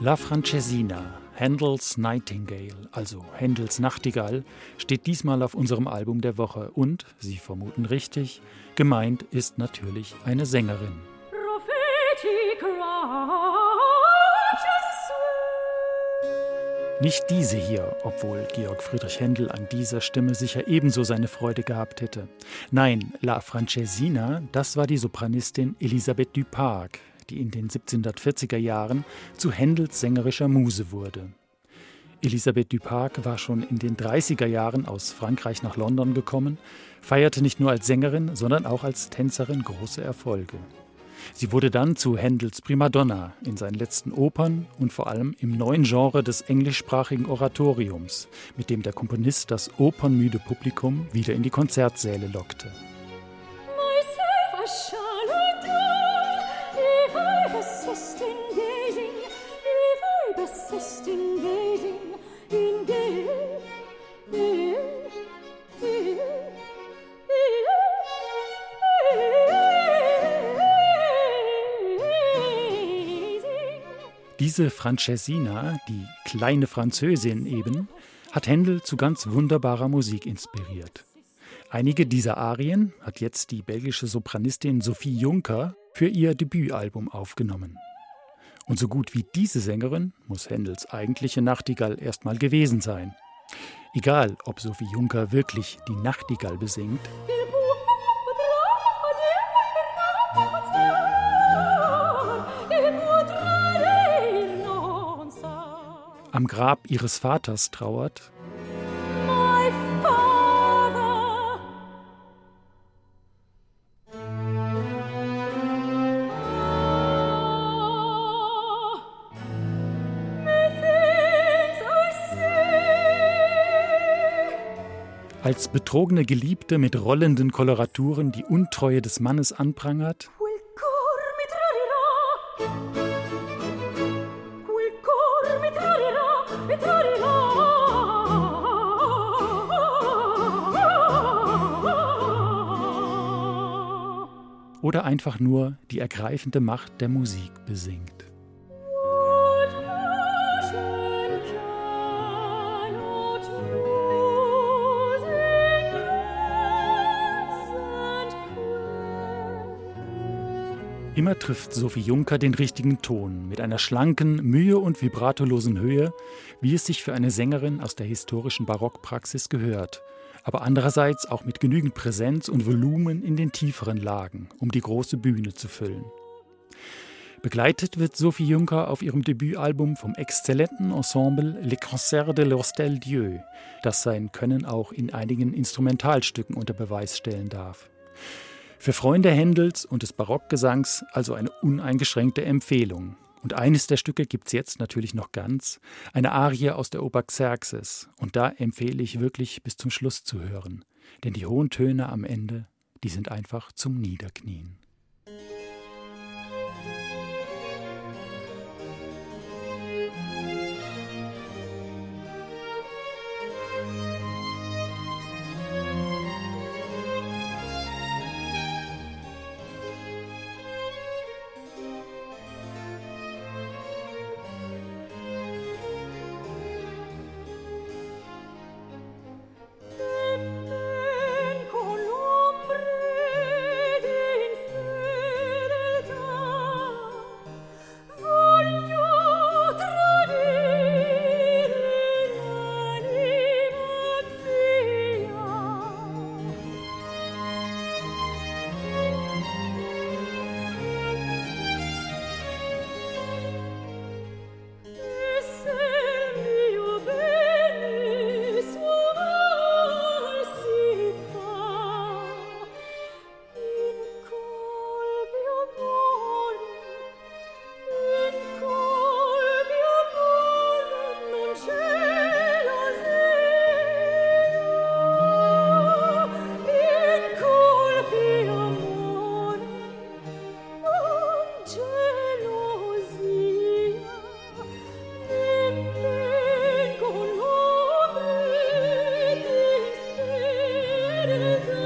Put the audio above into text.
La Francesina, Handels Nightingale, also Händels Nachtigall, steht diesmal auf unserem Album der Woche und, Sie vermuten richtig, gemeint ist natürlich eine Sängerin. Nicht diese hier, obwohl Georg Friedrich Händel an dieser Stimme sicher ebenso seine Freude gehabt hätte. Nein, La Francesina, das war die Sopranistin Elisabeth Duparc, die in den 1740er Jahren zu Händels sängerischer Muse wurde. Elisabeth Duparc war schon in den 30er Jahren aus Frankreich nach London gekommen, feierte nicht nur als Sängerin, sondern auch als Tänzerin große Erfolge. Sie wurde dann zu Händels Primadonna in seinen letzten Opern und vor allem im neuen Genre des englischsprachigen Oratoriums, mit dem der Komponist das opernmüde Publikum wieder in die Konzertsäle lockte. Diese Francesina, die kleine Französin eben, hat Händel zu ganz wunderbarer Musik inspiriert. Einige dieser Arien hat jetzt die belgische Sopranistin Sophie Juncker für ihr Debütalbum aufgenommen. Und so gut wie diese Sängerin muss Händels eigentliche Nachtigall erstmal gewesen sein. Egal, ob Sophie Juncker wirklich die Nachtigall besingt. Am Grab ihres Vaters trauert als betrogene Geliebte mit rollenden Koloraturen die Untreue des Mannes anprangert? Oder einfach nur die ergreifende Macht der Musik besingt. Immer trifft Sophie Juncker den richtigen Ton mit einer schlanken, mühe- und vibratolosen Höhe, wie es sich für eine Sängerin aus der historischen Barockpraxis gehört, aber andererseits auch mit genügend Präsenz und Volumen in den tieferen Lagen, um die große Bühne zu füllen. Begleitet wird Sophie Juncker auf ihrem Debütalbum vom exzellenten Ensemble Les Concerts de l'Hostel Dieu, das sein Können auch in einigen Instrumentalstücken unter Beweis stellen darf. Für Freunde Händels und des Barockgesangs also eine uneingeschränkte Empfehlung. Und eines der Stücke gibt es jetzt natürlich noch ganz, eine Arie aus der Oper Xerxes. Und da empfehle ich wirklich bis zum Schluss zu hören. Denn die hohen Töne am Ende, die sind einfach zum Niederknien. do, do.